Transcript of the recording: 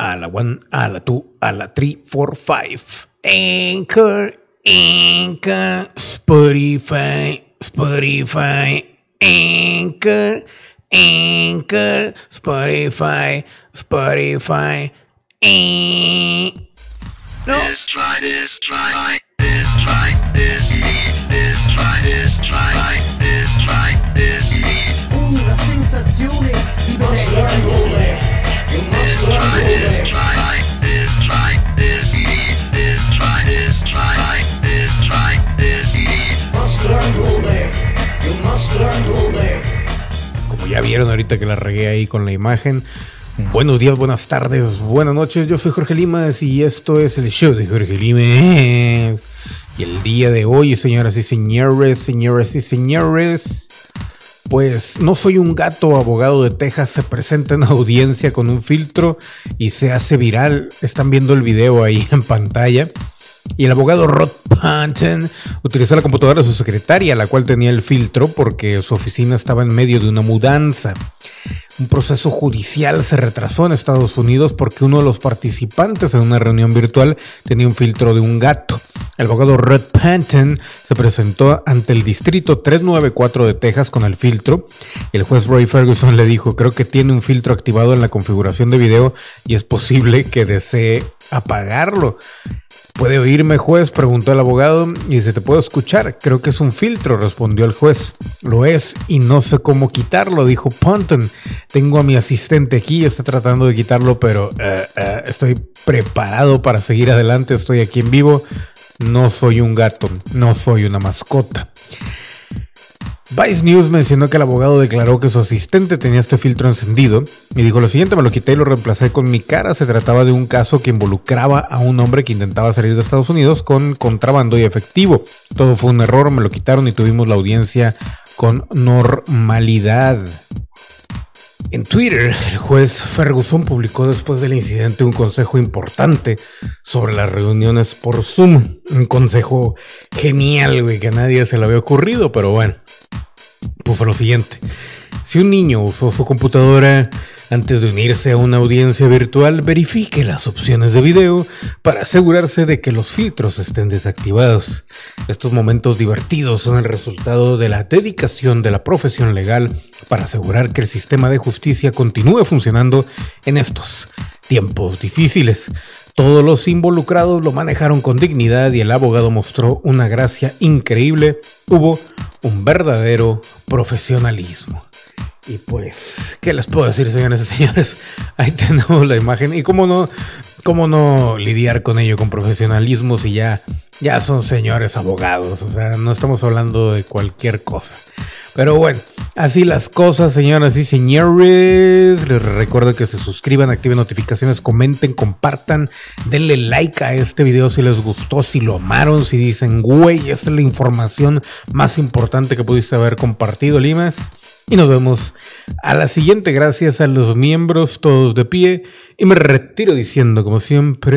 a la one, a la two, a la three, four, five. Anchor, Anchor, Spotify, Spotify, Anchor, Anchor, Spotify, Spotify. No. This try, this try, this try, this this this try, this try, vieron ahorita que la regué ahí con la imagen. Buenos días, buenas tardes, buenas noches. Yo soy Jorge Limas y esto es el show de Jorge Limas. Y el día de hoy, señoras y señores, señoras y señores, pues no soy un gato abogado de Texas se presenta en audiencia con un filtro y se hace viral. Están viendo el video ahí en pantalla. Y el abogado Rod Panton utilizó la computadora de su secretaria, la cual tenía el filtro porque su oficina estaba en medio de una mudanza. Un proceso judicial se retrasó en Estados Unidos porque uno de los participantes en una reunión virtual tenía un filtro de un gato. El abogado Rod Panton se presentó ante el distrito 394 de Texas con el filtro. El juez Roy Ferguson le dijo, creo que tiene un filtro activado en la configuración de video y es posible que desee apagarlo. ¿Puede oírme, juez? Preguntó el abogado. Y dice, te puedo escuchar. Creo que es un filtro, respondió el juez. Lo es, y no sé cómo quitarlo, dijo Ponton. Tengo a mi asistente aquí, está tratando de quitarlo, pero eh, eh, estoy preparado para seguir adelante. Estoy aquí en vivo. No soy un gato, no soy una mascota. Vice News mencionó que el abogado declaró que su asistente tenía este filtro encendido y dijo lo siguiente, me lo quité y lo reemplacé con mi cara. Se trataba de un caso que involucraba a un hombre que intentaba salir de Estados Unidos con contrabando y efectivo. Todo fue un error, me lo quitaron y tuvimos la audiencia con normalidad. En Twitter, el juez Ferguson publicó después del incidente un consejo importante sobre las reuniones por Zoom. Un consejo genial, güey, que a nadie se le había ocurrido, pero bueno. Lo siguiente. Si un niño usó su computadora antes de unirse a una audiencia virtual, verifique las opciones de video para asegurarse de que los filtros estén desactivados. Estos momentos divertidos son el resultado de la dedicación de la profesión legal para asegurar que el sistema de justicia continúe funcionando en estos tiempos difíciles. Todos los involucrados lo manejaron con dignidad y el abogado mostró una gracia increíble. Hubo un verdadero profesionalismo. Y pues, ¿qué les puedo decir, señores y señores? Ahí tenemos la imagen. Y cómo no, cómo no lidiar con ello con profesionalismo si ya, ya son señores abogados. O sea, no estamos hablando de cualquier cosa. Pero bueno, así las cosas, señoras y señores. Les recuerdo que se suscriban, activen notificaciones, comenten, compartan, denle like a este video si les gustó, si lo amaron, si dicen, güey, esta es la información más importante que pudiste haber compartido, Limas. Y nos vemos a la siguiente. Gracias a los miembros, todos de pie. Y me retiro diciendo, como siempre.